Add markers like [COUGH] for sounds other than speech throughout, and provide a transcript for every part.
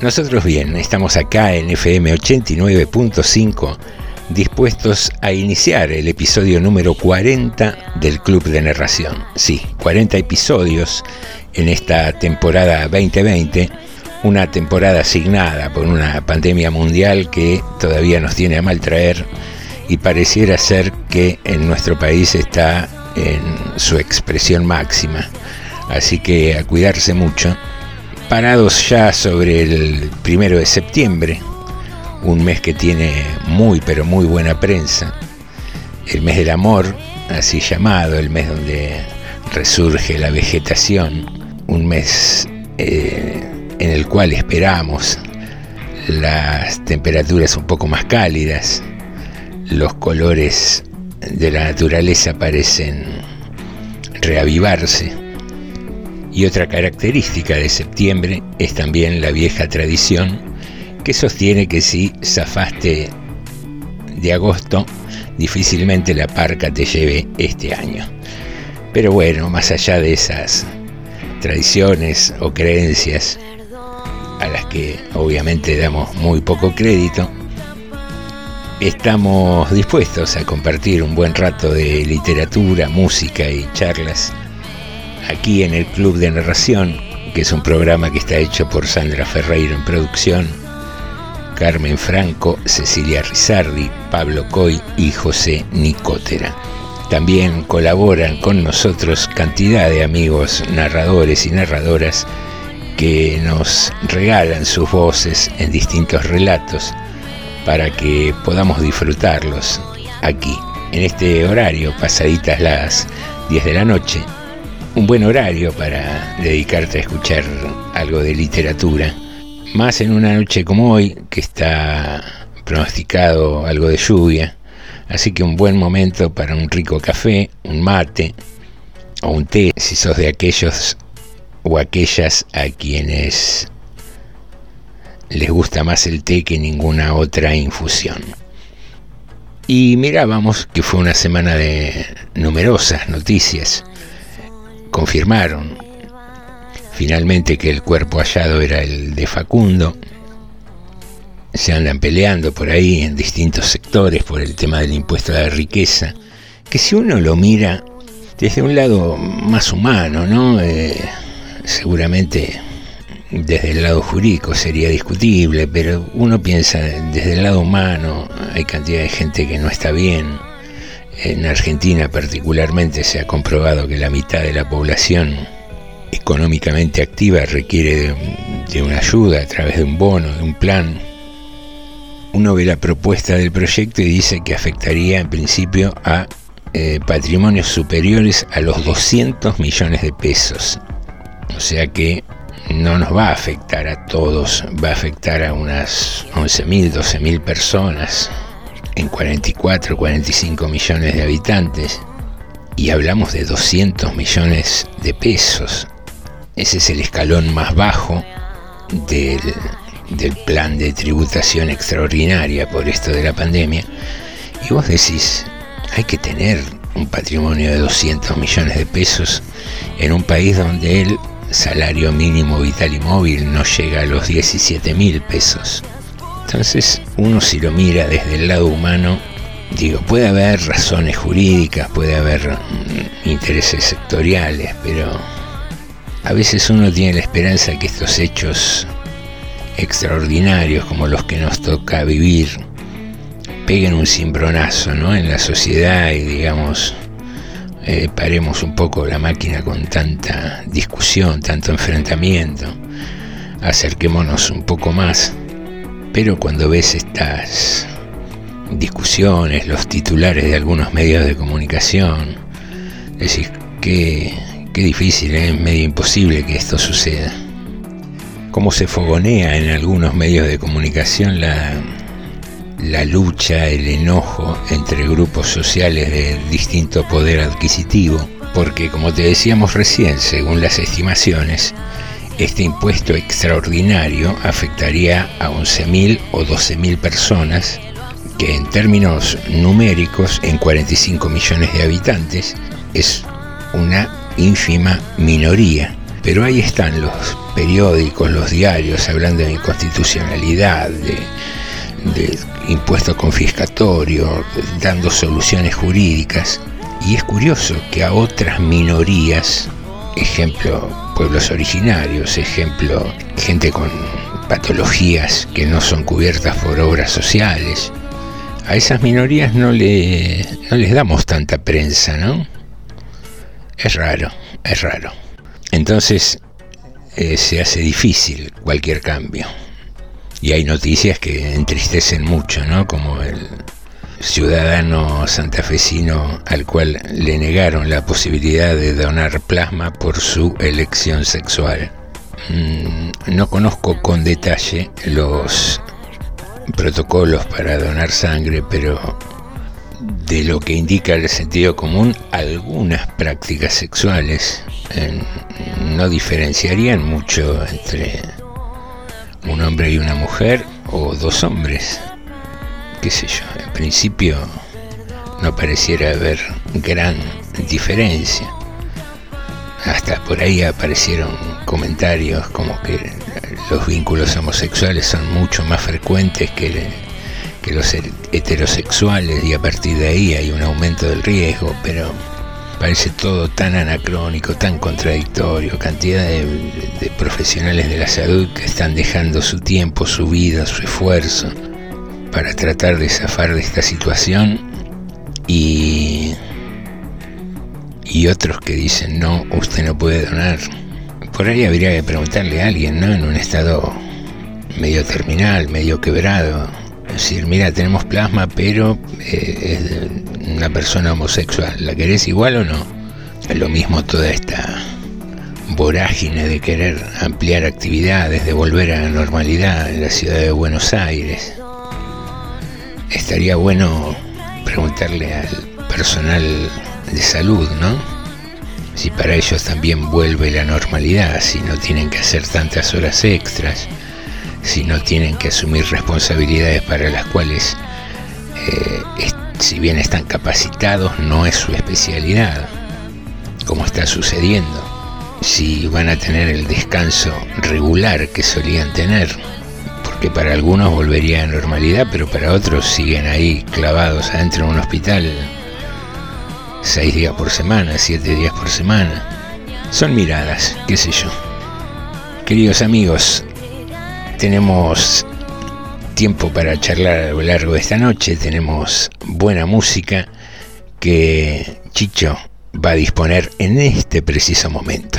Nosotros bien, estamos acá en FM 89.5 dispuestos a iniciar el episodio número 40 del Club de Narración. Sí, 40 episodios en esta temporada 2020, una temporada asignada por una pandemia mundial que todavía nos tiene a mal traer y pareciera ser que en nuestro país está en su expresión máxima. Así que a cuidarse mucho. Parados ya sobre el primero de septiembre, un mes que tiene muy pero muy buena prensa, el mes del amor, así llamado, el mes donde resurge la vegetación, un mes eh, en el cual esperamos las temperaturas un poco más cálidas, los colores de la naturaleza parecen reavivarse. Y otra característica de septiembre es también la vieja tradición que sostiene que si zafaste de agosto, difícilmente la parca te lleve este año. Pero bueno, más allá de esas tradiciones o creencias a las que obviamente damos muy poco crédito, estamos dispuestos a compartir un buen rato de literatura, música y charlas aquí en el Club de Narración, que es un programa que está hecho por Sandra Ferreiro en producción, Carmen Franco, Cecilia Rizardi, Pablo Coy y José Nicotera. También colaboran con nosotros cantidad de amigos narradores y narradoras que nos regalan sus voces en distintos relatos para que podamos disfrutarlos aquí, en este horario, pasaditas las 10 de la noche. Un buen horario para dedicarte a escuchar algo de literatura. Más en una noche como hoy, que está pronosticado algo de lluvia. Así que un buen momento para un rico café, un mate o un té, si sos de aquellos o aquellas a quienes les gusta más el té que ninguna otra infusión. Y mirábamos que fue una semana de numerosas noticias. Confirmaron finalmente que el cuerpo hallado era el de Facundo. Se andan peleando por ahí en distintos sectores por el tema del impuesto a la riqueza, que si uno lo mira desde un lado más humano, ¿no? Eh, seguramente desde el lado jurídico sería discutible, pero uno piensa desde el lado humano, hay cantidad de gente que no está bien. En Argentina particularmente se ha comprobado que la mitad de la población económicamente activa requiere de, una ayuda a través de un bono, de un plan. Uno ve la propuesta del proyecto y dice que afectaría en principio a eh, patrimonios superiores a los 200 millones de pesos. O sea que no nos va a afectar a todos, va a afectar a unas 11.000, 12.000 personas en 44, 45 millones de habitantes. Y hablamos de 200 millones de pesos. Ese es el escalón más bajo del, plan de tributación extraordinaria por esto de la pandemia. Y vos decís, hay que tener un patrimonio de 200 millones de pesos en un país donde el salario mínimo vital y móvil no llega a los 17 mil pesos. Entonces uno si lo mira desde el lado humano, digo, puede haber razones jurídicas, puede haber mm, intereses sectoriales, pero a veces uno tiene la esperanza que estos hechos extraordinarios como los que nos toca vivir peguen un cimbronazo ¿no? en la sociedad y digamos eh, paremos un poco la máquina con tanta discusión, tanto enfrentamiento, acerquémonos un poco más, pero cuando ves estas discusiones, los titulares de algunos medios de comunicación, decís que qué difícil, ¿eh? es medio imposible que esto suceda. Cómo se fogonea en algunos medios de comunicación la, la lucha, el enojo entre grupos sociales de distinto poder adquisitivo, porque como te decíamos recién, según las estimaciones, este impuesto extraordinario afectaría a 11.000 o 12.000 personas, que en términos numéricos, en 45 millones de habitantes, es una ínfima minoría. Pero ahí están los periódicos, los diarios, hablando de inconstitucionalidad, de de impuesto confiscatorio, dando soluciones jurídicas. Y es curioso que a otras minorías, ejemplo pueblos originarios, ejemplo gente con patologías que no son cubiertas por obras sociales, a esas minorías no, le, no les damos tanta prensa, ¿no? Es raro, es raro. Entonces eh, se hace difícil cualquier cambio y hay noticias que entristecen mucho, ¿no? Como el ciudadano santafesino al cual le negaron la posibilidad de donar plasma por su elección sexual. Mm, no conozco con detalle los protocolos para donar sangre, pero de lo que indica el sentido común, algunas prácticas sexuales eh, no diferenciarían mucho entre un hombre y una mujer o dos hombres, qué sé yo, en principio no pareciera haber gran diferencia. Hasta por ahí aparecieron comentarios como que los vínculos homosexuales son mucho más frecuentes que, que los heterosexuales y a partir de ahí hay un aumento del riesgo, pero parece todo tan anacrónico, tan contradictorio, cantidad de, profesionales de la salud que están dejando su tiempo, su vida, su esfuerzo para tratar de zafar de esta situación y, y otros que dicen no, usted no puede donar. Por ahí habría que preguntarle a alguien, ¿no? En un estado medio terminal, medio quebrado, decir, mira, tenemos plasma, pero eh, es una persona homosexual. ¿La querés igual o no? Lo mismo toda esta vorágine de querer ampliar actividades, de volver a la normalidad en la ciudad de Buenos Aires. Estaría bueno preguntarle al personal de salud, ¿no? Si para ellos también vuelve la normalidad, si no tienen que hacer tantas horas extras si no tienen que asumir responsabilidades para las cuales, eh, si bien están capacitados, no es su especialidad, como está sucediendo. Si van a tener el descanso regular que solían tener, porque para algunos volvería a normalidad, pero para otros siguen ahí clavados adentro de un hospital seis días por semana, siete días por semana. Son miradas, qué sé yo. Queridos amigos, tenemos tiempo para charlar a lo largo de esta noche, tenemos buena música que Chicho va a disponer en este preciso momento.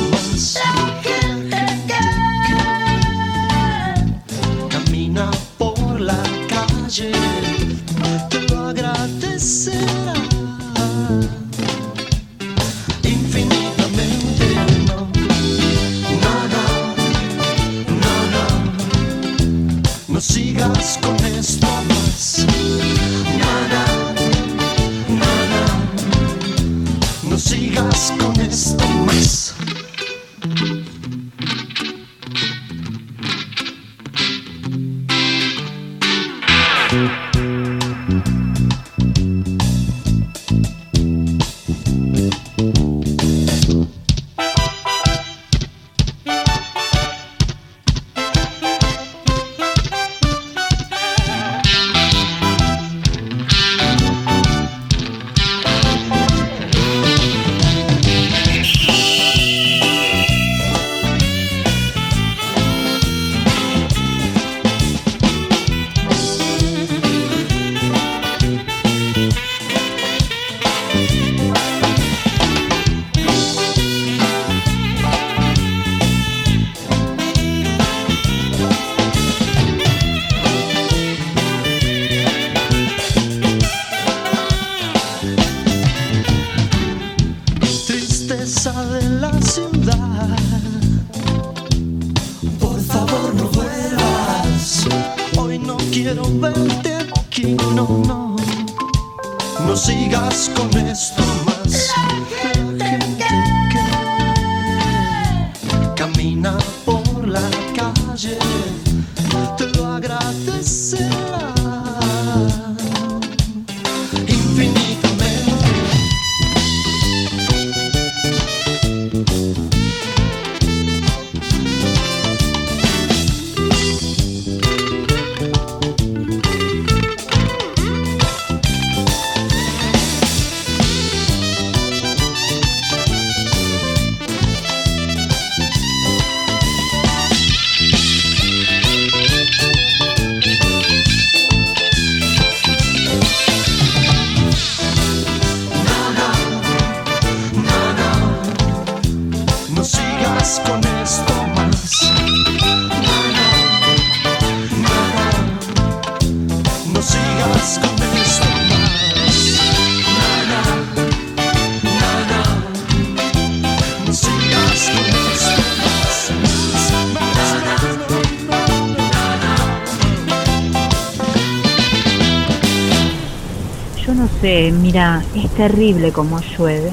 terrible como llueve.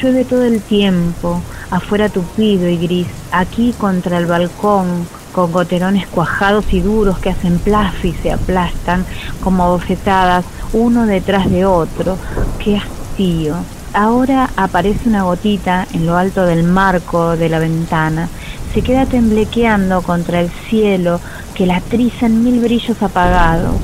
Llueve todo el tiempo, afuera tupido y gris, aquí contra el balcón, con goterones cuajados y duros que hacen plaf y se aplastan como bofetadas uno detrás de otro. ¡Qué hastío! Ahora aparece una gotita en lo alto del marco de la ventana, se queda temblequeando contra el cielo que la triza en mil brillos apagados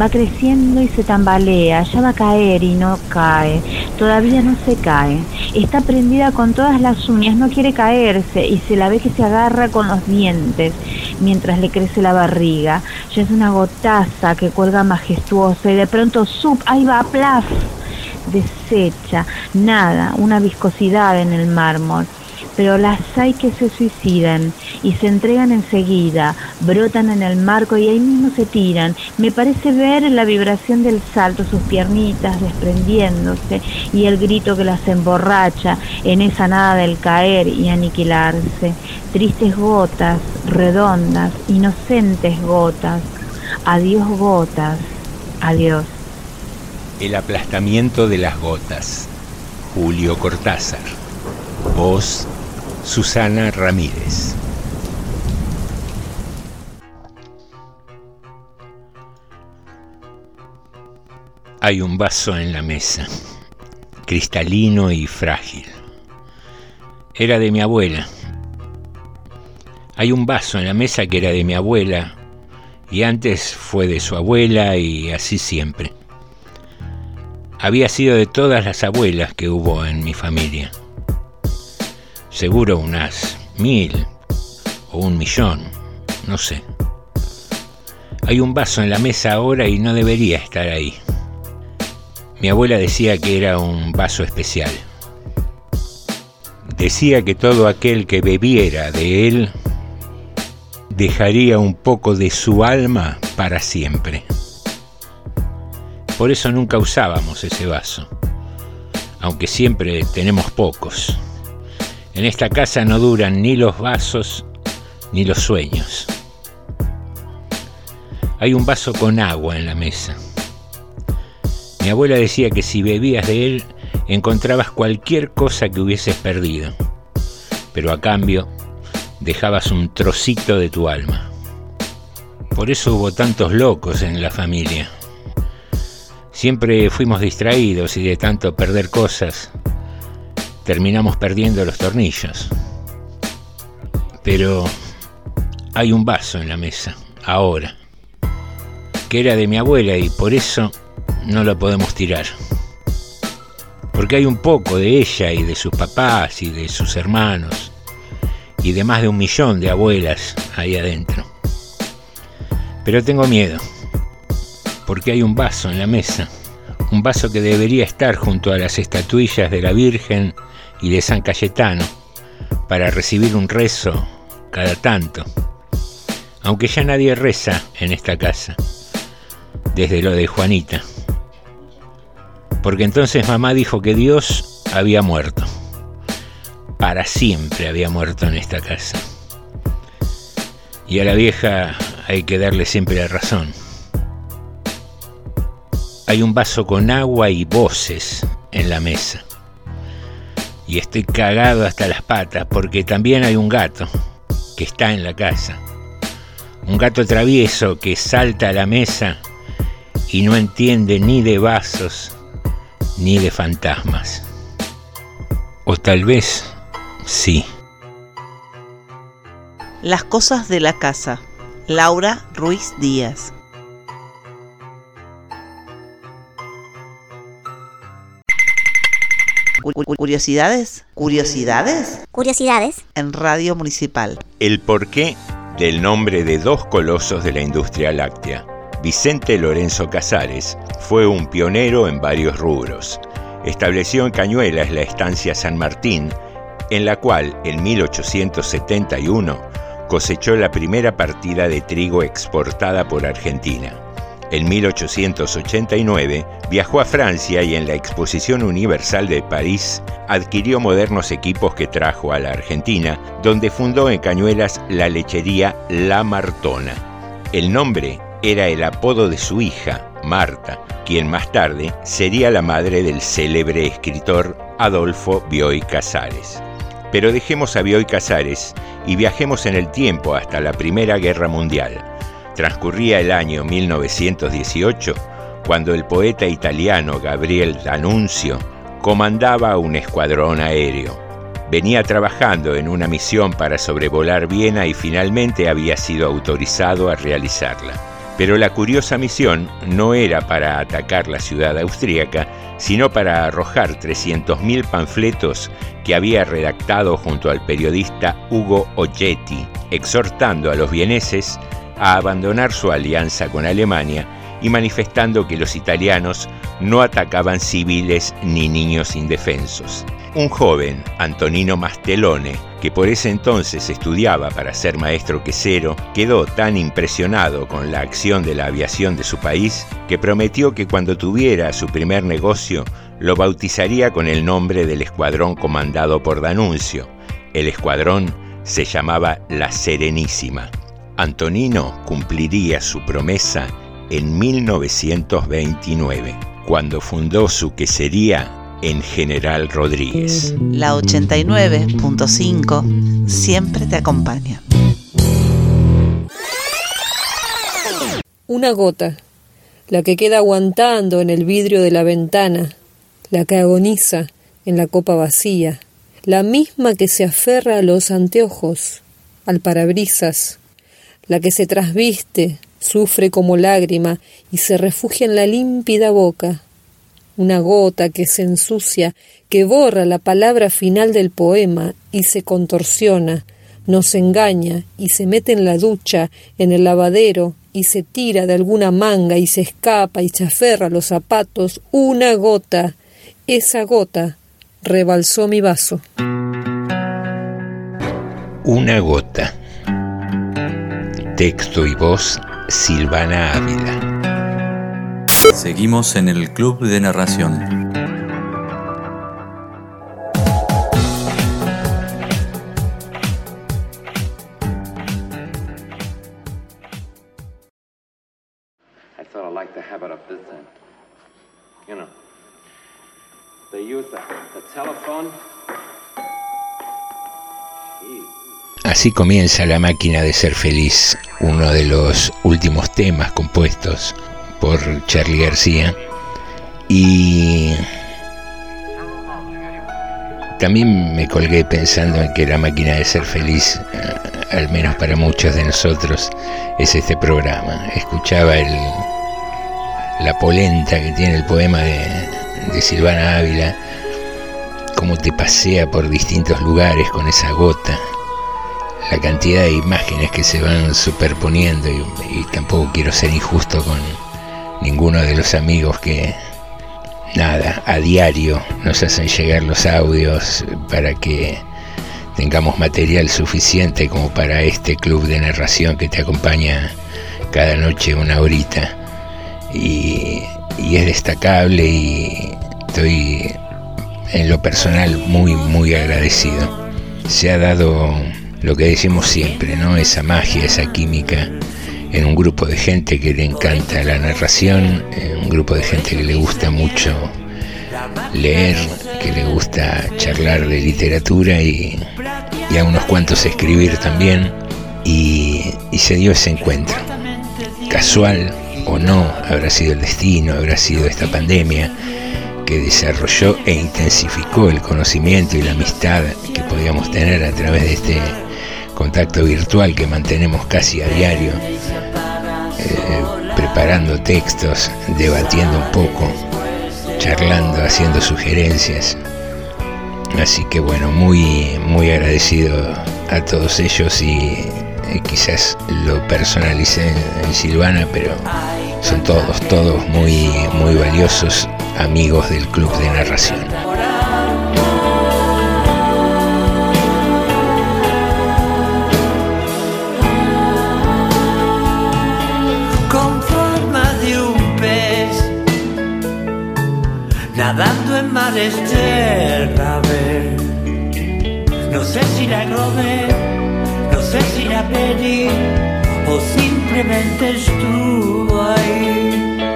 va creciendo y se tambalea, ya va a caer y no cae, todavía no se cae, está prendida con todas las uñas, no quiere caerse y se la ve que se agarra con los dientes mientras le crece la barriga, ya es una gotaza que cuelga majestuosa y de pronto sub, ahí va, plaf, desecha, nada, una viscosidad en el mármol pero las hay que se suicidan y se entregan enseguida, brotan en el marco y ahí mismo se tiran. Me parece ver la vibración del salto, sus piernitas desprendiéndose y el grito que las emborracha en esa nada del caer y aniquilarse. Tristes gotas, redondas, inocentes gotas. Adiós gotas, adiós. El aplastamiento de las gotas. Julio Cortázar. Voz Susana Ramírez. Hay un vaso en la mesa, cristalino y frágil. Era de mi abuela. Hay un vaso en la mesa que era de mi abuela y antes fue de su abuela y así siempre. Había sido de todas las abuelas que hubo en mi familia seguro unas mil o un millón, no sé. Hay un vaso en la mesa ahora y no debería estar ahí. Mi abuela decía que era un vaso especial. Decía que todo aquel que bebiera de él dejaría un poco de su alma para siempre. Por eso nunca usábamos ese vaso, aunque siempre tenemos pocos. En esta casa no duran ni los vasos ni los sueños. Hay un vaso con agua en la mesa. Mi abuela decía que si bebías de él encontrabas cualquier cosa que hubieses perdido, pero a cambio dejabas un trocito de tu alma. Por eso hubo tantos locos en la familia. Siempre fuimos distraídos y de tanto perder cosas terminamos perdiendo los tornillos. Pero hay un vaso en la mesa, ahora, que era de mi abuela y por eso no lo podemos tirar. Porque hay un poco de ella y de sus papás y de sus hermanos y de más de un millón de abuelas ahí adentro. Pero tengo miedo, porque hay un vaso en la mesa, un vaso que debería estar junto a las estatuillas de la Virgen y de San Cayetano para recibir un rezo cada tanto, aunque ya nadie reza en esta casa, desde lo de Juanita, porque entonces mamá dijo que Dios había muerto, para siempre había muerto en esta casa, y a la vieja hay que darle siempre la razón. hay un vaso con agua y voces en la mesa. Y estoy cagado hasta las patas porque también hay un gato que está en la casa. Un gato travieso que salta a la mesa y no entiende ni de vasos ni de fantasmas. O tal vez sí. Las cosas de la casa. Laura Ruiz Díaz. Curiosidades, curiosidades Curiosidades. en Radio Municipal. El porqué del nombre de dos colosos de la industria láctea. Vicente Lorenzo Casares fue un pionero en varios rubros. Estableció en Cañuelas la estancia San Martín, en la cual en 1871 cosechó la primera partida de trigo exportada por Argentina. En 1889 viajó a Francia y en la Exposición Universal de París adquirió modernos equipos que trajo a la Argentina, donde fundó en Cañuelas la lechería La Martona. El nombre era el apodo de su hija, Marta, quien más tarde sería la madre del célebre escritor Adolfo Bioy Casares. Pero dejemos a Bioy Casares y viajemos en el tiempo hasta la Primera Guerra Mundial. Transcurría el año 1918 cuando el poeta italiano Gabriel D'Annunzio comandaba un escuadrón aéreo. Venía trabajando en una misión para sobrevolar Viena y finalmente había sido autorizado a realizarla. Pero la curiosa misión no era para atacar la ciudad austríaca, sino para arrojar 300.000 panfletos que había redactado junto al periodista Hugo Oggetti, exhortando a los vieneses a abandonar su alianza con Alemania y manifestando que los italianos no atacaban civiles ni niños indefensos. Un joven, Antonino Mastelone, que por ese entonces estudiaba para ser maestro quesero, quedó tan impresionado con la acción de la aviación de su país que prometió que cuando tuviera su primer negocio lo bautizaría con el nombre del escuadrón comandado por Danuncio. El escuadrón se llamaba La Serenísima. Antonino cumpliría su promesa en 1929, cuando fundó su quesería en General Rodríguez. La 89.5 siempre te acompaña. Una gota, la que queda aguantando en el vidrio de la ventana, la que agoniza en la copa vacía, la misma que se aferra a los anteojos, al parabrisas, la que se trasviste, sufre como lágrima y se refugia en la límpida boca, una gota que se ensucia, que borra la palabra final del poema y se contorsiona, nos engaña y se mete en la ducha, en el lavadero y se tira de alguna manga y se escapa y se aferra a los zapatos, una gota, esa gota rebalsó mi vaso. Una gota. Texto y voz Silvana Ávila. Seguimos en el Club de Narración. I sort of like the habit of this thing. You know, they use the, the telephone. Así comienza La máquina de ser feliz, uno de los últimos temas compuestos por Charlie García. Y también me colgué pensando en que La máquina de ser feliz, eh, al menos para muchos de nosotros, es este programa. Escuchaba el, la polenta que tiene el poema de, de Silvana Ávila, cómo te pasea por distintos lugares con esa gota la cantidad de imágenes que se van superponiendo y, tampoco quiero ser injusto con ninguno de los amigos que nada a diario nos hacen llegar los audios para que tengamos material suficiente como para este club de narración que te acompaña cada noche una horita. Y, y es destacable y estoy en lo personal muy muy agradecido. Se ha dado lo que decimos siempre, ¿no? Esa magia, esa química en un grupo de gente que le encanta la narración, en un grupo de gente que le gusta mucho leer, que le gusta charlar de literatura y, y a unos cuantos escribir también. Y, y se dio ese encuentro. Casual o no, habrá sido el destino, habrá sido esta pandemia que desarrolló e intensificó el conocimiento y la amistad que podíamos tener a través de este contacto virtual que mantenemos casi a diario, eh, preparando textos, debatiendo un poco, charlando, haciendo sugerencias. Así que bueno, muy, muy agradecido a todos ellos y eh, quizás lo personalicé en Silvana, pero son todos, todos muy, muy valiosos amigos del Club de Narración. Nadando en mares tierra ver. No sé si la robé, no sé si la pedí o simplemente estuvo ahí.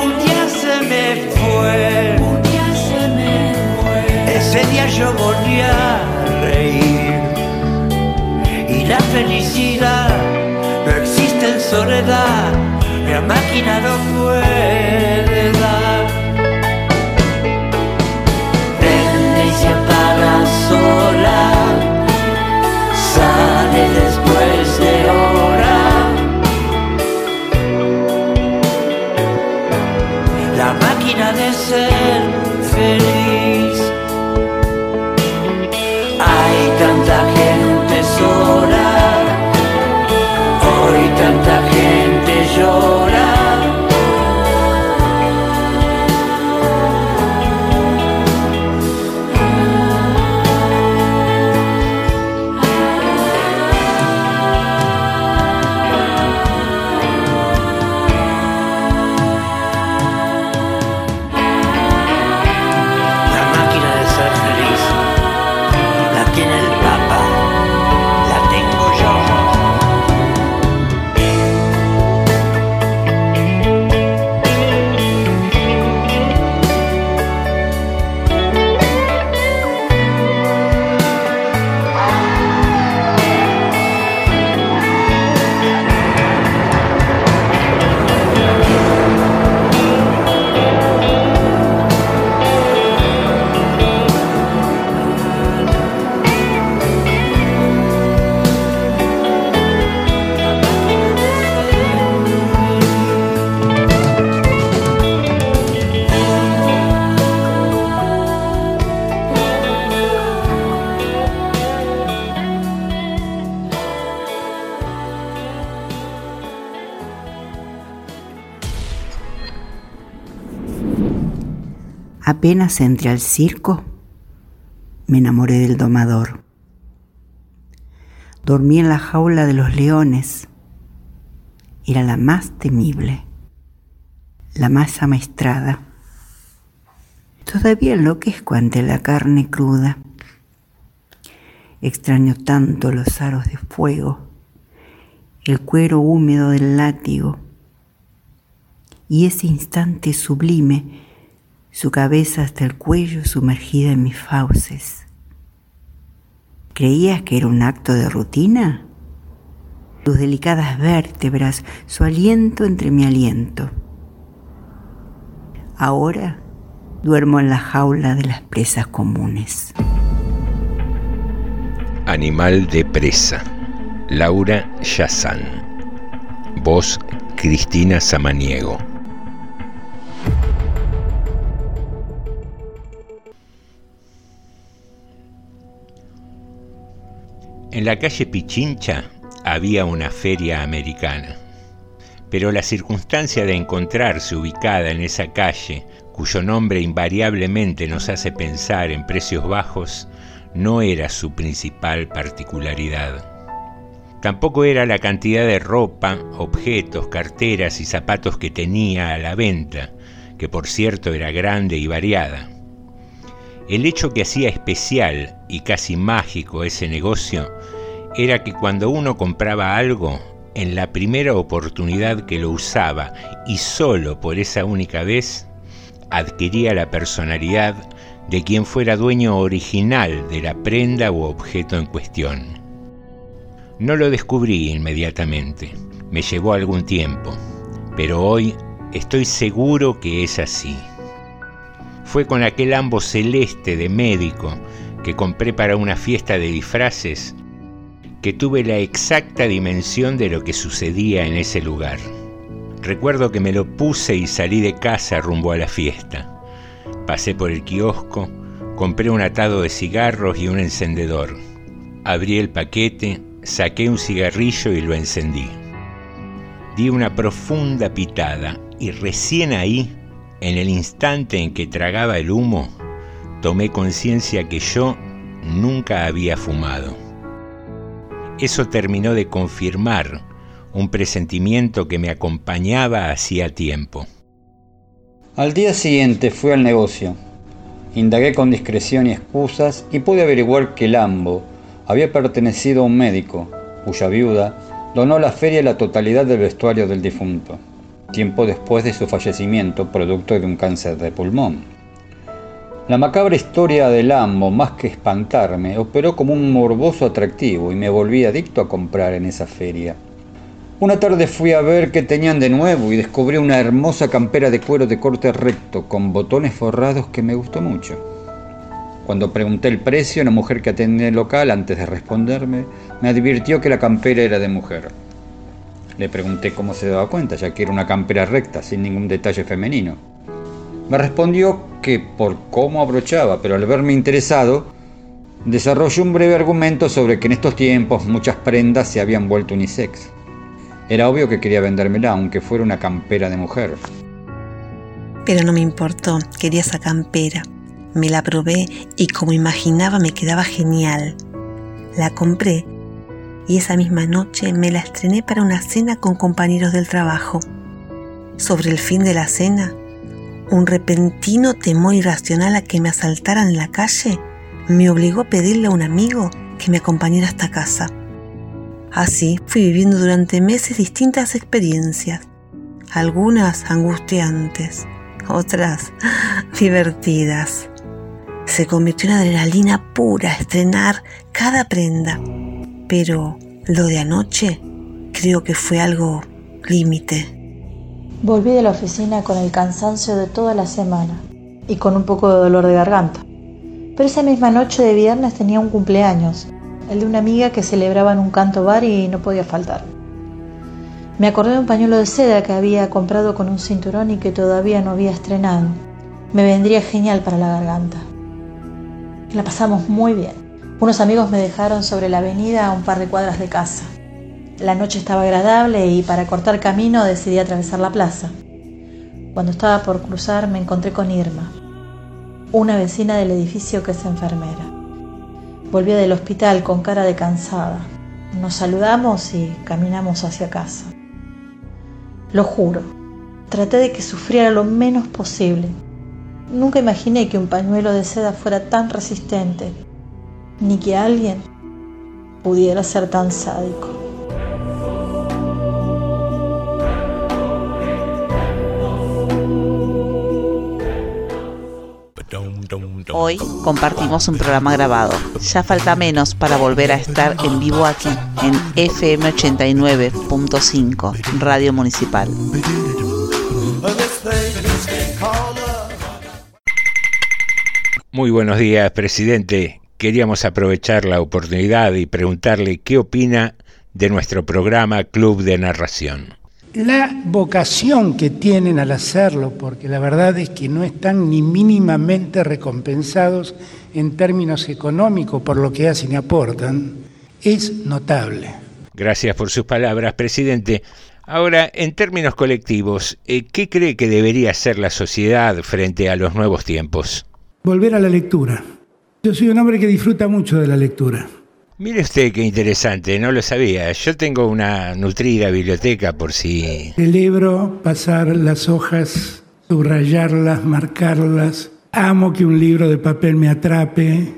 Un día se me fue, un día se me fue. Ese día yo volví a reír y la felicidad no existe en soledad, la máquina no puede sola, sale después de hora. La máquina de ser Apenas entré al circo, me enamoré del domador. Dormí en la jaula de los leones. Era la más temible, la más amaestrada. Todavía enloquezco ante la carne cruda. Extraño tanto los aros de fuego, el cuero húmedo del látigo y ese instante sublime su cabeza hasta el cuello sumergida en mis fauces. ¿Creías que era un acto de rutina? Tus delicadas vértebras, su aliento entre mi aliento. Ahora duermo en la jaula de las presas comunes. Animal de presa. Laura Yazán. Voz Cristina Samaniego. En la calle Pichincha había una feria americana, pero la circunstancia de encontrarse ubicada en esa calle, cuyo nombre invariablemente nos hace pensar en precios bajos, no era su principal particularidad. Tampoco era la cantidad de ropa, objetos, carteras y zapatos que tenía a la venta, que por cierto era grande y variada. El hecho que hacía especial y casi mágico ese negocio era que cuando uno compraba algo, en la primera oportunidad que lo usaba y solo por esa única vez, adquiría la personalidad de quien fuera dueño original de la prenda u objeto en cuestión. No lo descubrí inmediatamente, me llevó algún tiempo, pero hoy estoy seguro que es así. Fue con aquel ambo celeste de médico que compré para una fiesta de disfraces que tuve la exacta dimensión de lo que sucedía en ese lugar. Recuerdo que me lo puse y salí de casa rumbo a la fiesta. Pasé por el kiosco, compré un atado de cigarros y un encendedor. Abrí el paquete, saqué un cigarrillo y lo encendí. Di una profunda pitada y recién ahí, en el instante en que tragaba el humo, tomé conciencia que yo nunca había fumado. Eso terminó de confirmar un presentimiento que me acompañaba hacía tiempo. Al día siguiente fui al negocio. Indagué con discreción y excusas y pude averiguar que el ambo había pertenecido a un médico, cuya viuda donó la feria la totalidad del vestuario del difunto, tiempo después de su fallecimiento producto de un cáncer de pulmón. La macabra historia del Lambo, más que espantarme, operó como un morboso atractivo y me volví adicto a comprar en esa feria. Una tarde fui a ver qué tenían de nuevo y descubrí una hermosa campera de cuero de corte recto con botones forrados que me gustó mucho. Cuando pregunté el precio, una mujer que atendía el local, antes de responderme, me advirtió que la campera era de mujer. Le pregunté cómo se daba cuenta, ya que era una campera recta, sin ningún detalle femenino. Me respondió que por cómo abrochaba, pero al verme interesado, desarrolló un breve argumento sobre que en estos tiempos muchas prendas se habían vuelto unisex. Era obvio que quería vendérmela, aunque fuera una campera de mujer. Pero no me importó, quería esa campera. Me la probé y como imaginaba me quedaba genial. La compré y esa misma noche me la estrené para una cena con compañeros del trabajo. Sobre el fin de la cena, un repentino temor irracional a que me asaltaran en la calle me obligó a pedirle a un amigo que me acompañara hasta casa. Así fui viviendo durante meses distintas experiencias, algunas angustiantes, otras [LAUGHS] divertidas. Se convirtió en adrenalina pura estrenar cada prenda, pero lo de anoche creo que fue algo límite. Volví de la oficina con el cansancio de toda la semana y con un poco de dolor de garganta. Pero esa misma noche de viernes tenía un cumpleaños, el de una amiga que celebraba en un canto bar y no podía faltar. Me acordé de un pañuelo de seda que había comprado con un cinturón y que todavía no había estrenado. Me vendría genial para la garganta. La pasamos muy bien. Unos amigos me dejaron sobre la avenida a un par de cuadras de casa. La noche estaba agradable y para cortar camino decidí atravesar la plaza. Cuando estaba por cruzar me encontré con Irma, una vecina del edificio que es enfermera. Volvía del hospital con cara de cansada. Nos saludamos y caminamos hacia casa. Lo juro, traté de que sufriera lo menos posible. Nunca imaginé que un pañuelo de seda fuera tan resistente, ni que alguien pudiera ser tan sádico. Hoy compartimos un programa grabado. Ya falta menos para volver a estar en vivo aquí, en FM 89.5, Radio Municipal. Muy buenos días, presidente. Queríamos aprovechar la oportunidad y preguntarle qué opina de nuestro programa Club de Narración la vocación que tienen al hacerlo, porque la verdad es que no están ni mínimamente recompensados en términos económicos por lo que hacen y aportan, es notable. Gracias por sus palabras, presidente. Ahora, en términos colectivos, eh, ¿qué cree que debería hacer la sociedad frente a los nuevos tiempos? Volver a la lectura. Yo soy un hombre que disfruta mucho de la lectura. Mire usted qué interesante, no lo sabía. Yo tengo una nutrida biblioteca por si... Celebro pasar las hojas, subrayarlas, marcarlas. Amo que un libro de papel me atrape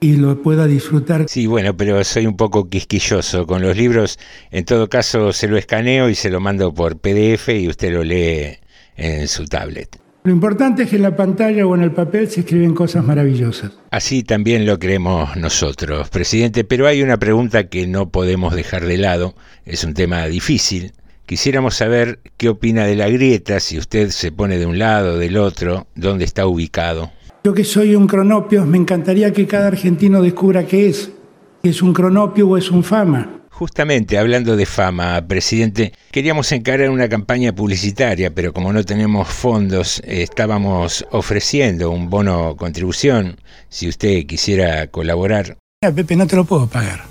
y lo pueda disfrutar. Sí, bueno, pero soy un poco quisquilloso con los libros. En todo caso, se lo escaneo y se lo mando por PDF y usted lo lee en su tablet. Lo importante es que en la pantalla o en el papel se escriben cosas maravillosas. Así también lo creemos nosotros, presidente, pero hay una pregunta que no podemos dejar de lado, es un tema difícil. Quisiéramos saber qué opina de la grieta, si usted se pone de un lado, del otro, dónde está ubicado. Yo que soy un cronopio, me encantaría que cada argentino descubra qué es, si es un cronopio o es un fama. Justamente, hablando de fama, presidente, queríamos encarar una campaña publicitaria, pero como no tenemos fondos, estábamos ofreciendo un bono contribución, si usted quisiera colaborar. Pepe, no te lo puedo pagar.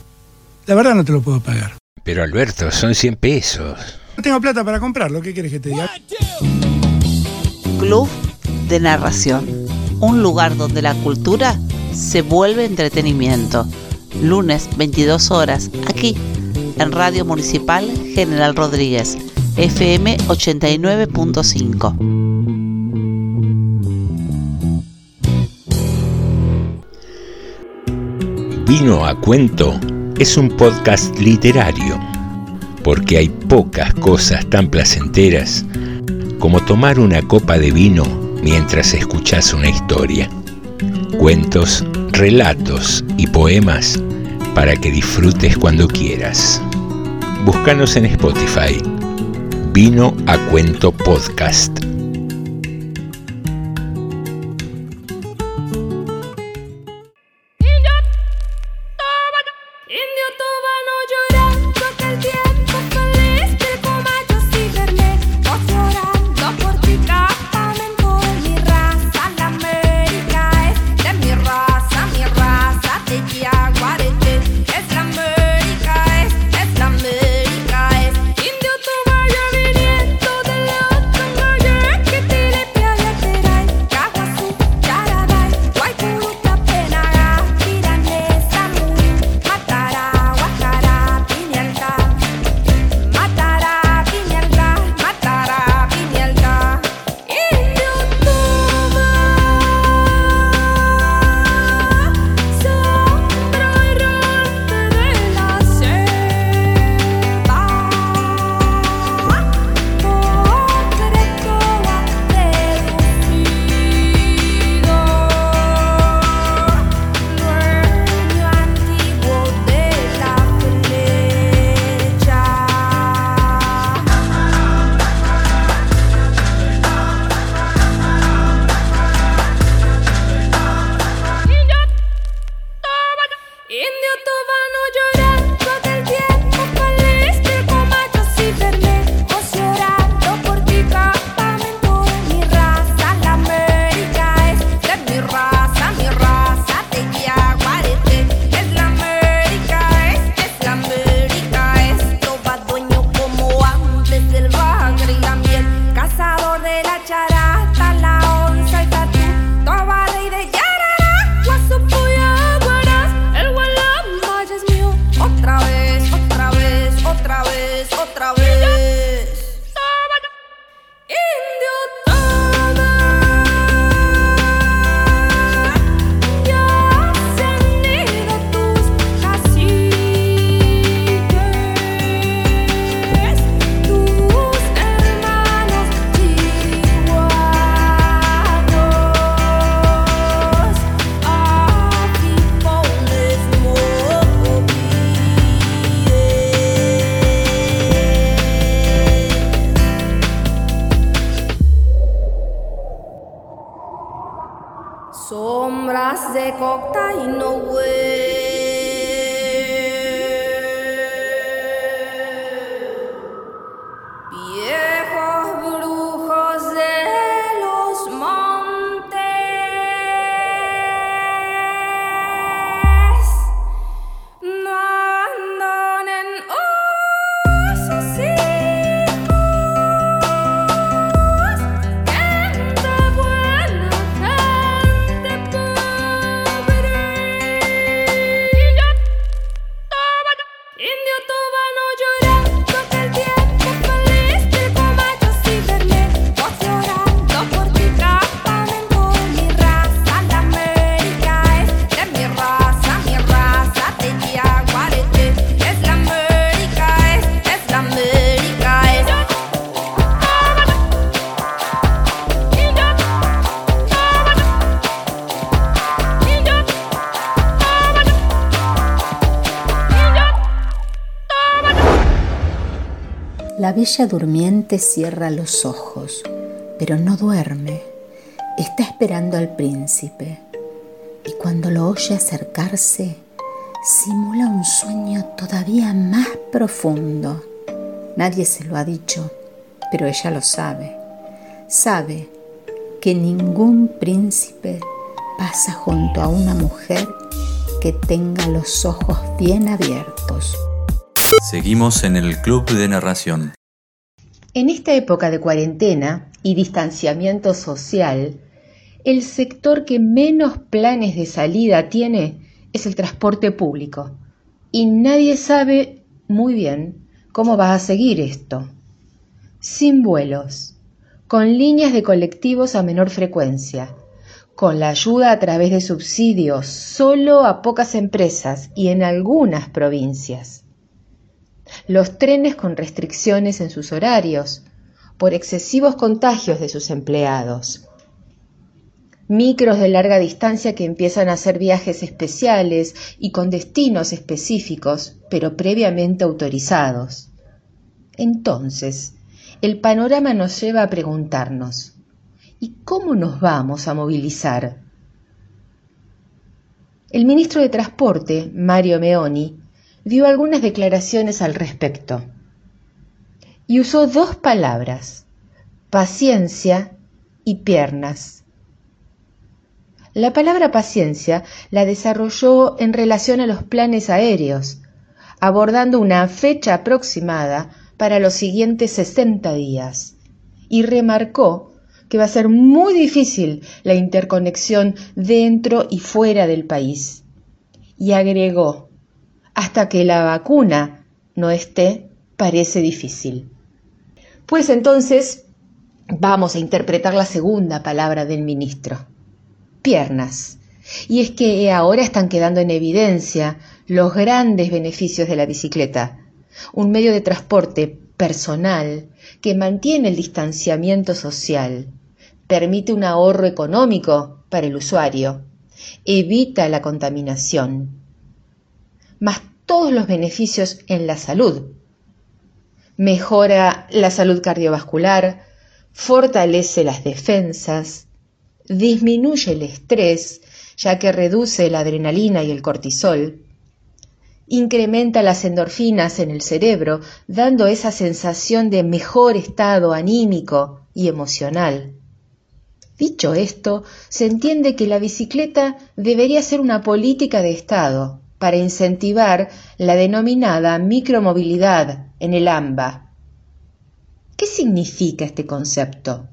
La verdad no te lo puedo pagar. Pero Alberto, son 100 pesos. No tengo plata para comprarlo, ¿qué quieres que te diga? Club de Narración, un lugar donde la cultura se vuelve entretenimiento. Lunes 22 horas, aquí en Radio Municipal General Rodríguez, FM 89.5. Vino a cuento es un podcast literario, porque hay pocas cosas tan placenteras como tomar una copa de vino mientras escuchas una historia. Cuentos, relatos y poemas para que disfrutes cuando quieras. Búscanos en Spotify. Vino a Cuento Podcast. La bella durmiente cierra los ojos, pero no duerme. Está esperando al príncipe y cuando lo oye acercarse, simula un sueño todavía más profundo. Nadie se lo ha dicho, pero ella lo sabe. Sabe que ningún príncipe pasa junto a una mujer que tenga los ojos bien abiertos. Seguimos en el Club de Narración. En esta época de cuarentena y distanciamiento social, el sector que menos planes de salida tiene es el transporte público. Y nadie sabe muy bien cómo va a seguir esto. Sin vuelos, con líneas de colectivos a menor frecuencia, con la ayuda a través de subsidios solo a pocas empresas y en algunas provincias. Los trenes con restricciones en sus horarios por excesivos contagios de sus empleados. Micros de larga distancia que empiezan a hacer viajes especiales y con destinos específicos, pero previamente autorizados. Entonces, el panorama nos lleva a preguntarnos, ¿Y cómo nos vamos a movilizar? El ministro de Transporte, Mario Meoni, dio algunas declaraciones al respecto y usó dos palabras, paciencia y piernas. La palabra paciencia la desarrolló en relación a los planes aéreos, abordando una fecha aproximada para los siguientes 60 días, y remarcó que va a ser muy difícil la interconexión dentro y fuera del país. Y agregó, hasta que la vacuna no esté, parece difícil. Pues entonces vamos a interpretar la segunda palabra del ministro, piernas. Y es que ahora están quedando en evidencia los grandes beneficios de la bicicleta, un medio de transporte personal que mantiene el distanciamiento social, permite un ahorro económico para el usuario, evita la contaminación, más todos los beneficios en la salud. Mejora la salud cardiovascular, fortalece las defensas, disminuye el estrés, ya que reduce la adrenalina y el cortisol, incrementa las endorfinas en el cerebro, dando esa sensación de mejor estado anímico y emocional. Dicho esto, se entiende que la bicicleta debería ser una política de Estado para incentivar la denominada micromovilidad en el AMBA. ¿Qué significa este concepto?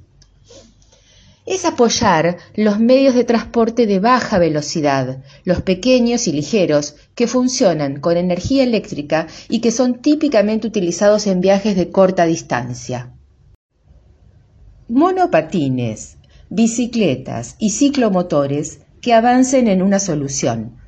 Es apoyar los medios de transporte de baja velocidad, los pequeños y ligeros, que funcionan con energía eléctrica y que son típicamente utilizados en viajes de corta distancia. Monopatines, bicicletas y ciclomotores que avancen en una solución.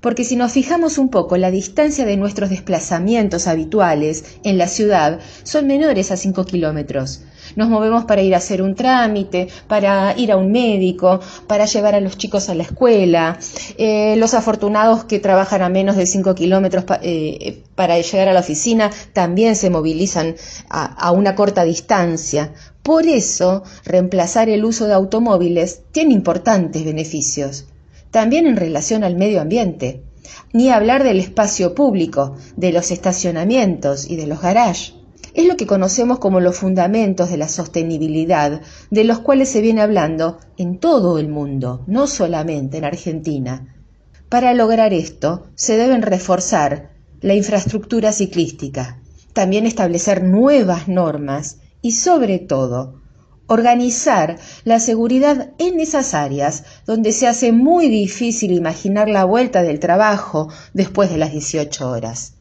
Porque si nos fijamos un poco, la distancia de nuestros desplazamientos habituales en la ciudad son menores a 5 kilómetros. Nos movemos para ir a hacer un trámite, para ir a un médico, para llevar a los chicos a la escuela. Eh, los afortunados que trabajan a menos de 5 kilómetros eh, para llegar a la oficina también se movilizan a una corta distancia. Por eso, reemplazar el uso de automóviles tiene importantes beneficios, también en relación al medio ambiente, ni hablar del espacio público, de los estacionamientos y de los garages. Es lo que conocemos como los fundamentos de la sostenibilidad, de los cuales se viene hablando en todo el mundo, no solamente en Argentina. Para lograr esto, se deben reforzar la infraestructura ciclística, también establecer nuevas normas y sobre todo organizar la seguridad en esas áreas donde se hace muy difícil imaginar la vuelta del trabajo después de las 18 horas.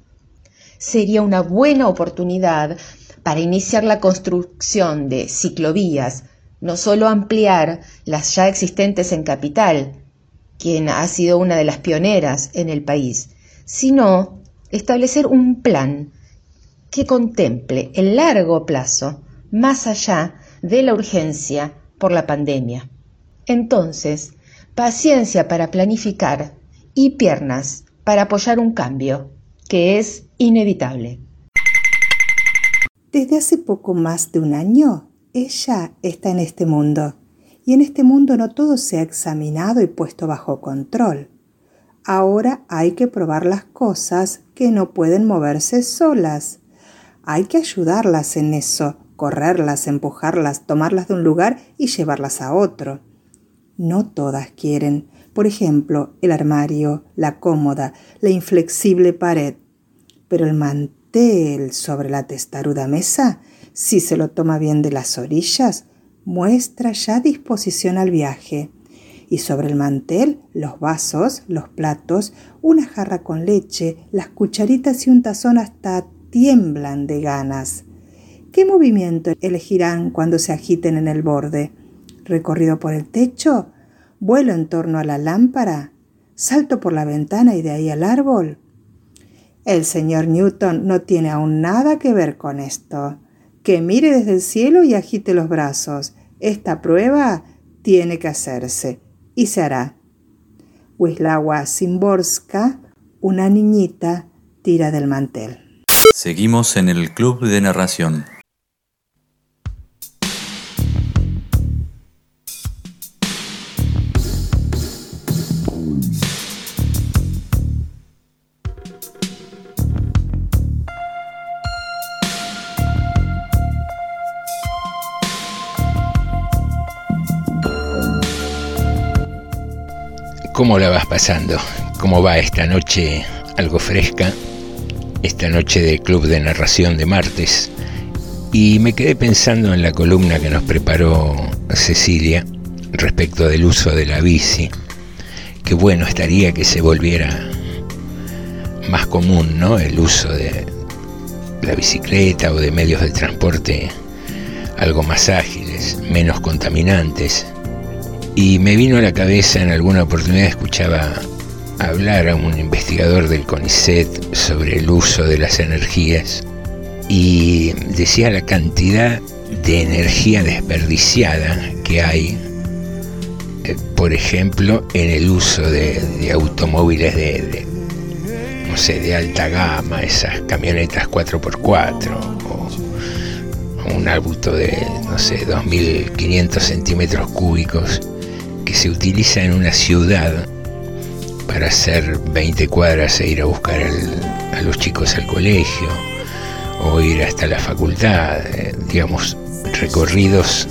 Sería una buena oportunidad para iniciar la construcción de ciclovías, no solo ampliar las ya existentes en Capital, quien ha sido una de las pioneras en el país, sino establecer un plan que contemple el largo plazo más allá de la urgencia por la pandemia. Entonces, paciencia para planificar y piernas para apoyar un cambio que es inevitable. Desde hace poco más de un año, ella está en este mundo. Y en este mundo no todo se ha examinado y puesto bajo control. Ahora hay que probar las cosas que no pueden moverse solas. Hay que ayudarlas en eso, correrlas, empujarlas, tomarlas de un lugar y llevarlas a otro. No todas quieren. Por ejemplo, el armario, la cómoda, la inflexible pared. Pero el mantel sobre la testaruda mesa, si se lo toma bien de las orillas, muestra ya disposición al viaje y sobre el mantel los vasos, los platos, una jarra con leche, las cucharitas y un tazón hasta tiemblan de ganas. ¿Qué movimiento elegirán cuando se agiten en el borde? ¿Recorrido por el techo? ¿Vuelo en torno a la lámpara? ¿Salto por la ventana y de ahí al árbol? El señor Newton no tiene aún nada que ver con esto. Que mire desde el cielo y agite los brazos. Esta prueba tiene que hacerse y se hará. Wislawa Simborska, una niñita, tira del mantel. Seguimos en el Club de Narración. ¿Cómo la vas pasando? ¿Cómo va esta noche algo fresca? Esta noche del Club de Narración de martes. Y me quedé pensando en la columna que nos preparó Cecilia respecto del uso de la bici. Qué bueno estaría que se volviera más común, ¿no? El uso de la bicicleta o de medios de transporte algo más ágiles, menos contaminantes y me vino a la cabeza en alguna oportunidad, escuchaba hablar a un investigador del CONICET sobre el uso de las energías y decía la cantidad de energía desperdiciada que hay, eh, por ejemplo, en el uso de, automóviles de, no sé, de alta gama, esas camionetas 4x4 o un auto de, no sé, 2.500 centímetros cúbicos que se utiliza en una ciudad para hacer 20 cuadras e ir a buscar a los chicos al colegio o ir hasta la facultad, eh, digamos, recorridos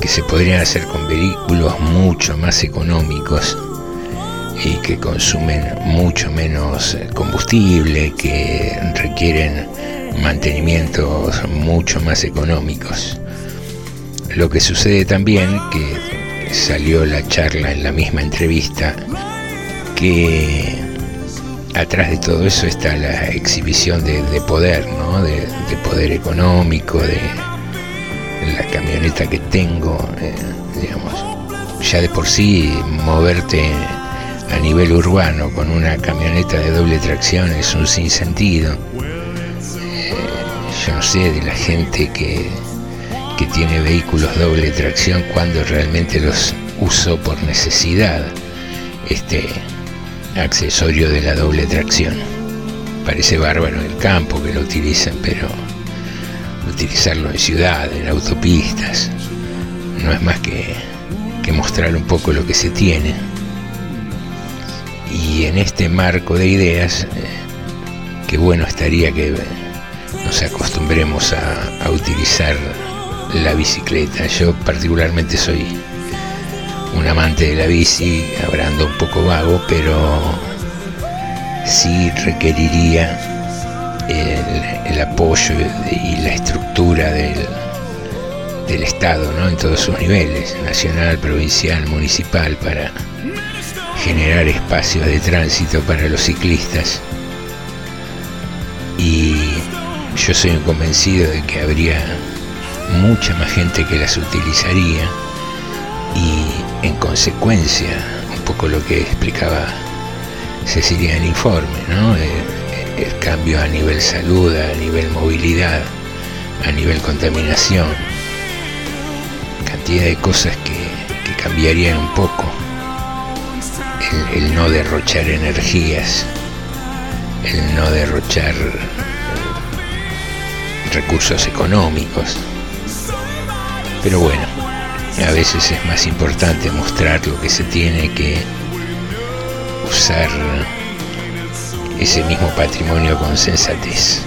que se podrían hacer con vehículos mucho más económicos y que consumen mucho menos eh, combustible, que requieren mantenimientos mucho más económicos. Lo que sucede también que salió la charla en la misma entrevista que atrás de todo eso está la exhibición de, poder, ¿no? de, poder económico, de la camioneta que tengo, eh, digamos, ya de por sí moverte a nivel urbano con una camioneta de doble tracción es un sinsentido. Eh, yo no sé de la gente que que tiene vehículos doble tracción cuando realmente los uso por necesidad, este accesorio de la doble tracción. Parece bárbaro en el campo que lo utilizan, pero utilizarlo en ciudad, en autopistas, no es más que, que mostrar un poco lo que se tiene. Y en este marco de ideas, eh, qué bueno estaría que nos acostumbremos a, a utilizar la bicicleta. Yo particularmente soy un amante de la bici, hablando un poco vago, pero sí requeriría el, apoyo y la estructura del, del Estado, ¿no? en todos sus niveles, nacional, provincial, municipal, para generar espacios de tránsito para los ciclistas. Y yo soy convencido de que habría mucha más gente que las utilizaría y en consecuencia, un poco lo que explicaba Cecilia en el informe, ¿no? el, el cambio a nivel salud, a nivel movilidad, a nivel contaminación, cantidad de cosas que, cambiarían un poco, el no derrochar energías, el no derrochar recursos económicos. Pero bueno, a veces es más importante mostrar lo que se tiene que usar ese mismo patrimonio con sensatez.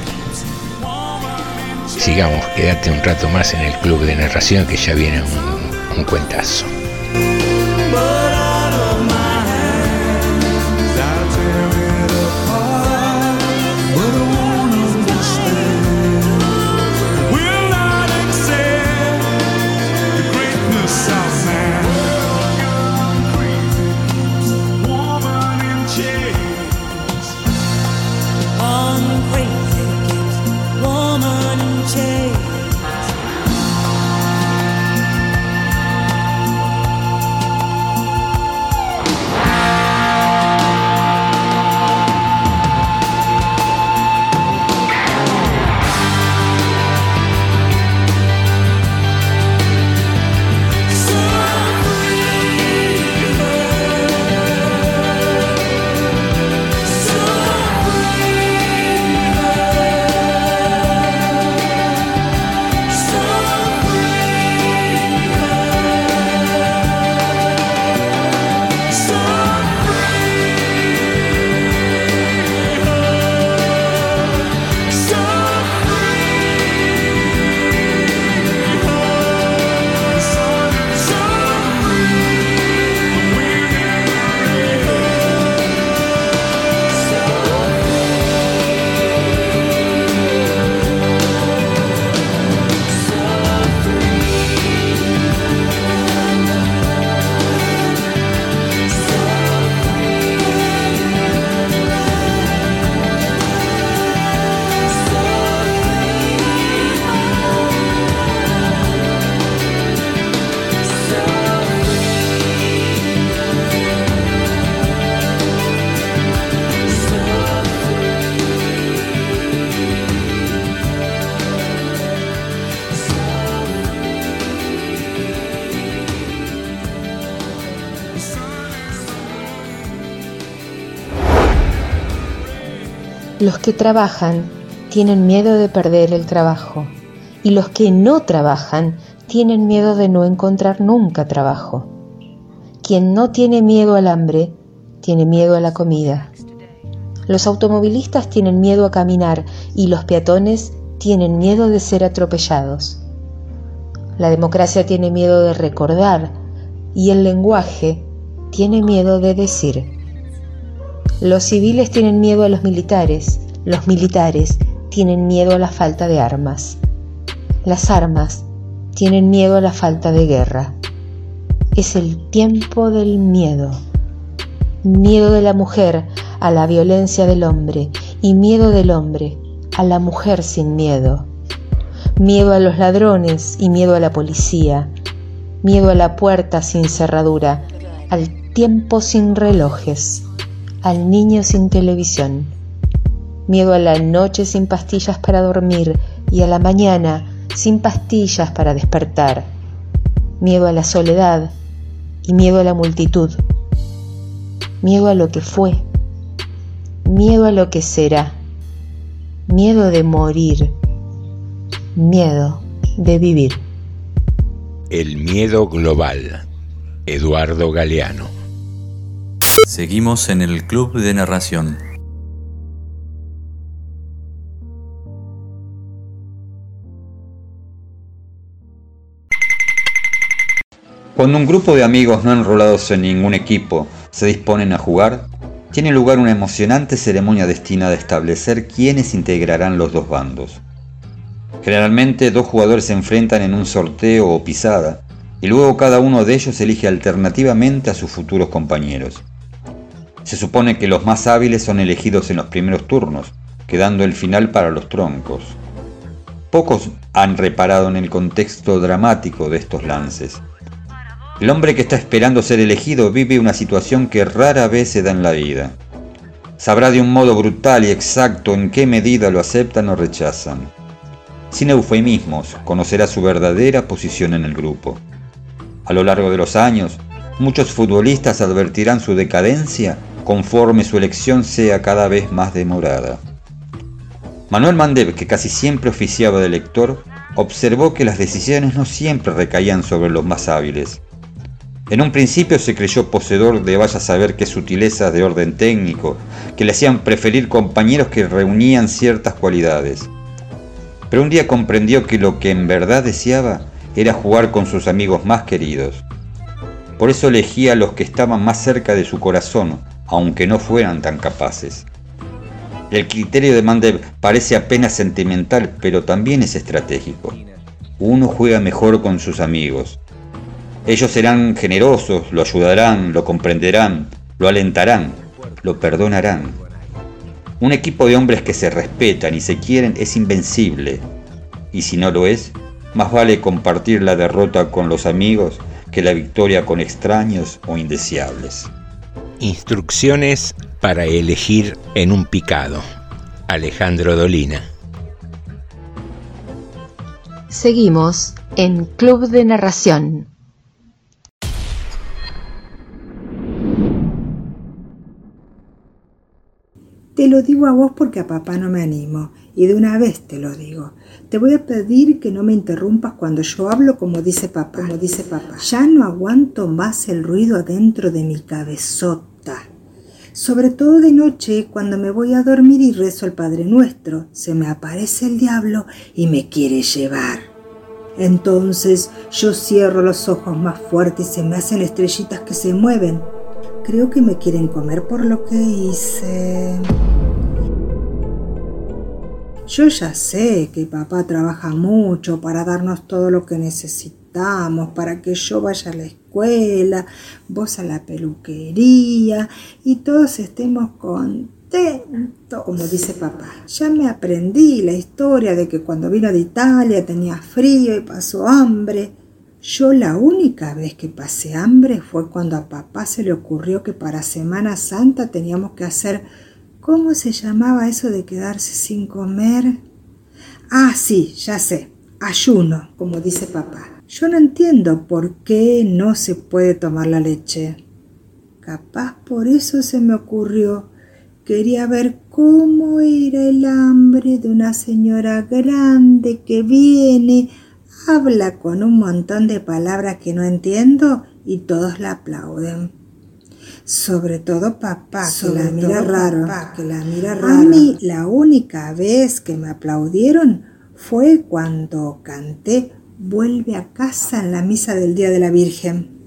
Sigamos, quédate un rato más en el club de narración que ya viene un, un cuentazo. Que trabajan tienen miedo de perder el trabajo y los que no trabajan tienen miedo de no encontrar nunca trabajo. Quien no tiene miedo al hambre, tiene miedo a la comida. Los automovilistas tienen miedo a caminar y los peatones tienen miedo de ser atropellados. La democracia tiene miedo de recordar y el lenguaje tiene miedo de decir. Los civiles tienen miedo a los militares, los militares tienen miedo a la falta de armas. Las armas tienen miedo a la falta de guerra. Es el tiempo del miedo. Miedo de la mujer a la violencia del hombre y miedo del hombre a la mujer sin miedo. Miedo a los ladrones y miedo a la policía. Miedo a la puerta sin cerradura, al tiempo sin relojes al niño sin televisión, miedo a la noche sin pastillas para dormir y a la mañana sin pastillas para despertar, miedo a la soledad y miedo a la multitud, miedo a lo que fue, miedo a lo que será, miedo de morir, miedo de vivir. El miedo global. Eduardo Galeano. Seguimos en el Club de Narración. Cuando un grupo de amigos no enrolados en ningún equipo se disponen a jugar, tiene lugar una emocionante ceremonia destinada a establecer quiénes integrarán los dos bandos. Generalmente dos jugadores se enfrentan en un sorteo o pisada, y luego cada uno de ellos elige alternativamente a sus futuros compañeros. Se supone que los más hábiles son elegidos en los primeros turnos, quedando el final para los troncos. Pocos han reparado en el contexto dramático de estos lances. El hombre que está esperando ser elegido vive una situación que rara vez se da en la vida. Sabrá de un modo brutal y exacto en qué medida lo aceptan o rechazan. Sin eufemismos, conocerá su verdadera posición en el grupo. A lo largo de los años, muchos futbolistas advertirán su decadencia conforme su elección sea cada vez más demorada. Manuel Mandev, que casi siempre oficiaba de lector, observó que las decisiones no siempre recaían sobre los más hábiles. En un principio se creyó poseedor de vaya a saber qué sutilezas de orden técnico, que le hacían preferir compañeros que reunían ciertas cualidades. Pero un día comprendió que lo que en verdad deseaba era jugar con sus amigos más queridos. Por eso elegía a los que estaban más cerca de su corazón, aunque no fueran tan capaces. El criterio de Mandev parece apenas sentimental, pero también es estratégico. Uno juega mejor con sus amigos, ellos serán generosos, lo ayudarán, lo comprenderán, lo alentarán, lo perdonarán. Un equipo de hombres que se respetan y se quieren es invencible. Y si no lo es, más vale compartir la derrota con los amigos que la victoria con extraños o indeseables. Instrucciones para elegir en un picado. Alejandro Dolina. Seguimos en Club de Narración. Te lo digo a vos porque a papá no me animo, y de una vez te lo digo. Te voy a pedir que no me interrumpas cuando yo hablo como dice papá, como dice papá. Ya no aguanto más el ruido adentro de mi cabezota. Sobre todo de noche, cuando me voy a dormir y rezo el Padre Nuestro, se me aparece el diablo y me quiere llevar. Entonces yo cierro los ojos más fuertes y se me hacen estrellitas que se mueven Creo que me quieren comer por lo que hice. Yo ya sé que papá trabaja mucho para darnos todo lo que necesitamos, para que yo vaya a la escuela, vos a la peluquería y todos estemos contentos, como dice papá. Ya me aprendí la historia de que cuando vino de Italia tenía frío y pasó hambre. Yo la única vez que pasé hambre fue cuando a papá se le ocurrió que para Semana Santa teníamos que hacer... ¿Cómo se llamaba eso de quedarse sin comer? Ah, sí, ya sé. Ayuno, como dice papá. Yo no entiendo por qué no se puede tomar la leche. Capaz por eso se me ocurrió. Quería ver cómo era el hambre de una señora grande que viene habla con un montón de palabras que no entiendo y todos la aplauden. Sobre todo papá, que la mira raro. que la mira raro. A mí la única vez que me aplaudieron fue cuando canté Vuelve a casa en la misa del Día de la Virgen.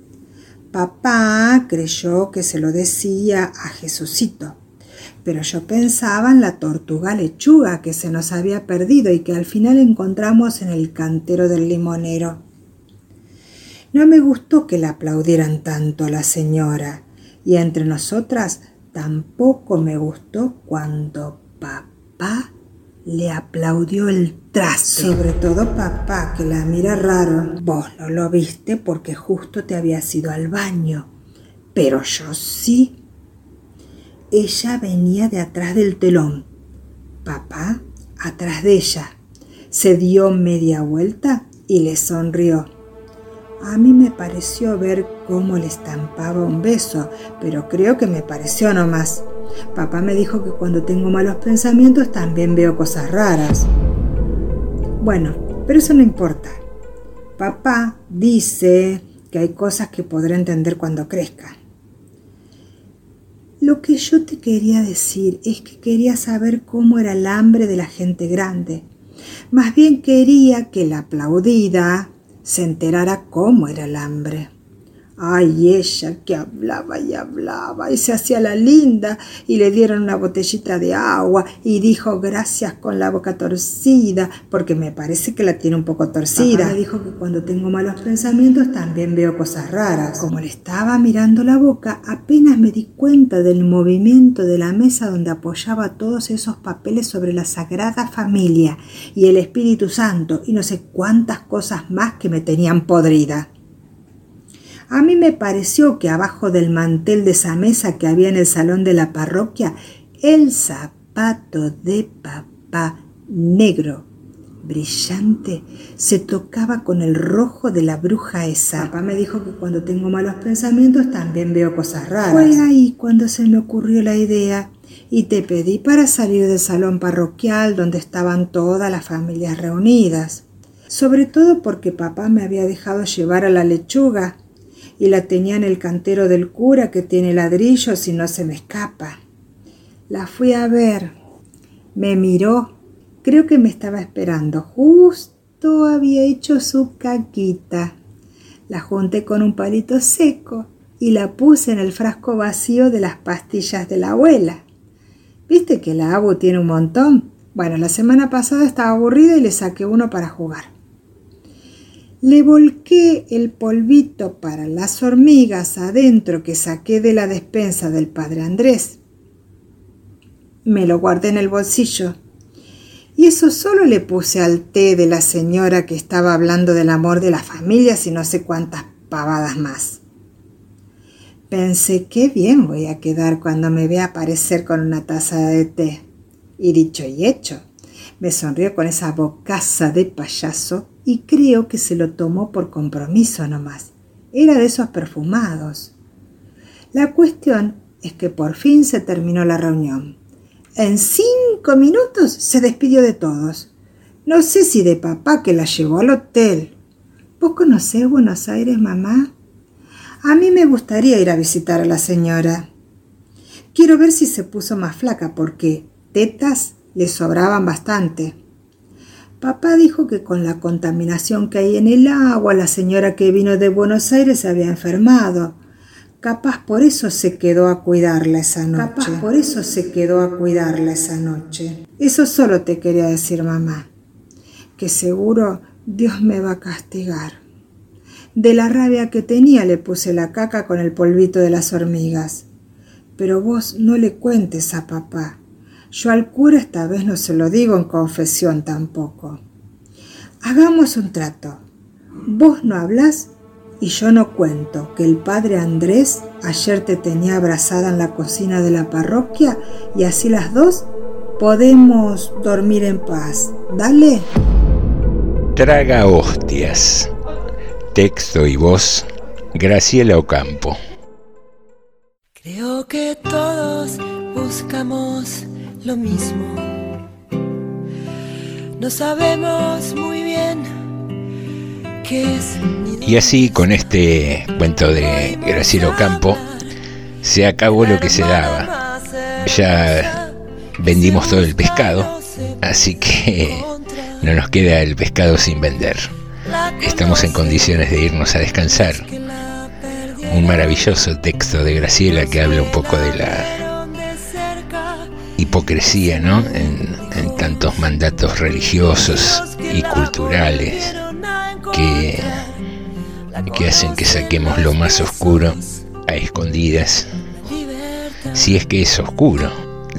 Papá creyó que se lo decía a Jesucito pero yo pensaba en la tortuga lechuga que se nos había perdido y que al final encontramos en el cantero del limonero. No me gustó que la aplaudieran tanto la señora, y entre nosotras tampoco me gustó cuando papá le aplaudió el trazo. Sobre todo papá, que la mira raro. Vos no lo viste porque justo te habías ido al baño, pero yo sí. Ella venía de atrás del telón. Papá atrás de ella. Se dio media vuelta y le sonrió. A mí me pareció ver cómo le estampaba un beso, pero creo que me pareció nomás. Papá me dijo que cuando tengo malos pensamientos también veo cosas raras. Bueno, pero eso no importa. Papá dice que hay cosas que podré entender cuando crezca. Lo que yo te quería decir es que quería saber cómo era el hambre de la gente grande. Más bien quería que la aplaudida se enterara cómo era el hambre. Ay, ella que hablaba y hablaba y se hacía la linda y le dieron una botellita de agua y dijo gracias con la boca torcida porque me parece que la tiene un poco torcida. me dijo que cuando tengo malos pensamientos también veo cosas raras. Como le estaba mirando la boca, apenas me di cuenta del movimiento de la mesa donde apoyaba todos esos papeles sobre la Sagrada Familia y el Espíritu Santo y no sé cuántas cosas más que me tenían podrida. A mí me pareció que abajo del mantel de esa mesa que había en el salón de la parroquia, el zapato de papá negro, brillante, se tocaba con el rojo de la bruja esa. Papá me dijo que cuando tengo malos pensamientos también veo cosas raras. Fue ahí cuando se me ocurrió la idea y te pedí para salir del salón parroquial donde estaban todas las familias reunidas. Sobre todo porque papá me había dejado llevar a la lechuga y la tenía en el cantero del cura que tiene ladrillos y no se me escapa. La fui a ver. Me miró. Creo que me estaba esperando. Justo había hecho su caquita. La junté con un palito seco y la puse en el frasco vacío de las pastillas de la abuela. ¿Viste que la abu tiene un montón? Bueno, la semana pasada estaba aburrida y le saqué uno para jugar. Le volqué el polvito para las hormigas adentro que saqué de la despensa del padre Andrés. Me lo guardé en el bolsillo. Y eso solo le puse al té de la señora que estaba hablando del amor de las familias y no sé cuántas pavadas más. Pensé qué bien voy a quedar cuando me vea aparecer con una taza de té. Y dicho y hecho, me sonrió con esa bocaza de payaso y creo que se lo tomó por compromiso nomás. Era de esos perfumados. La cuestión es que por fin se terminó la reunión. En cinco minutos se despidió de todos. No sé si de papá que la llevó al hotel. ¿Vos conocés Buenos Aires, mamá? A mí me gustaría ir a visitar a la señora. Quiero ver si se puso más flaca porque tetas le sobraban bastante. Papá dijo que con la contaminación que hay en el agua, la señora que vino de Buenos Aires se había enfermado. Capaz por eso se quedó a cuidarla esa noche. Capaz por eso se quedó a cuidarla esa noche. Eso solo te quería decir, mamá. Que seguro Dios me va a castigar. De la rabia que tenía le puse la caca con el polvito de las hormigas. Pero vos no le cuentes a papá. Yo al cura esta vez no se lo digo en confesión tampoco. Hagamos un trato. Vos no hablas y yo no cuento que el padre Andrés ayer te tenía abrazada en la cocina de la parroquia y así las dos podemos dormir en paz. Dale. Traga hostias. Texto y voz, Graciela Ocampo. Creo que todos buscamos lo mismo. No sabemos muy bien qué es y así con este cuento de Graciela Campo se acabó lo que se daba. Ya vendimos todo el pescado, así que no nos queda el pescado sin vender. Estamos en condiciones de irnos a descansar. Un maravilloso texto de Graciela que habla un poco de la hipocresía, ¿no? En, tantos mandatos religiosos y culturales que que hacen que saquemos lo más oscuro a escondidas. Si es que es oscuro,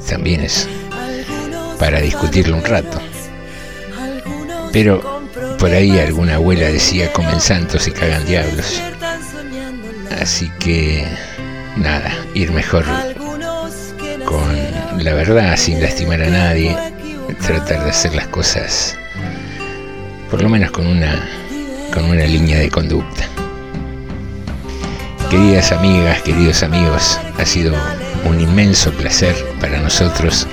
también es para discutirlo un rato. Pero por ahí alguna abuela decía comen santos y cagan diablos. Así que nada, ir mejor con la verdad sin lastimar a nadie, tratar de hacer las cosas por lo menos con una con una línea de conducta. Queridas amigas, queridos amigos, ha sido un inmenso placer para nosotros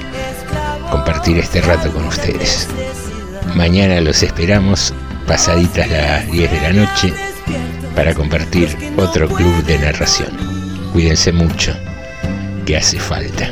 compartir este rato con ustedes. Mañana los esperamos pasaditas las 10 de la noche para compartir otro club de narración. Cuídense mucho, que hace falta.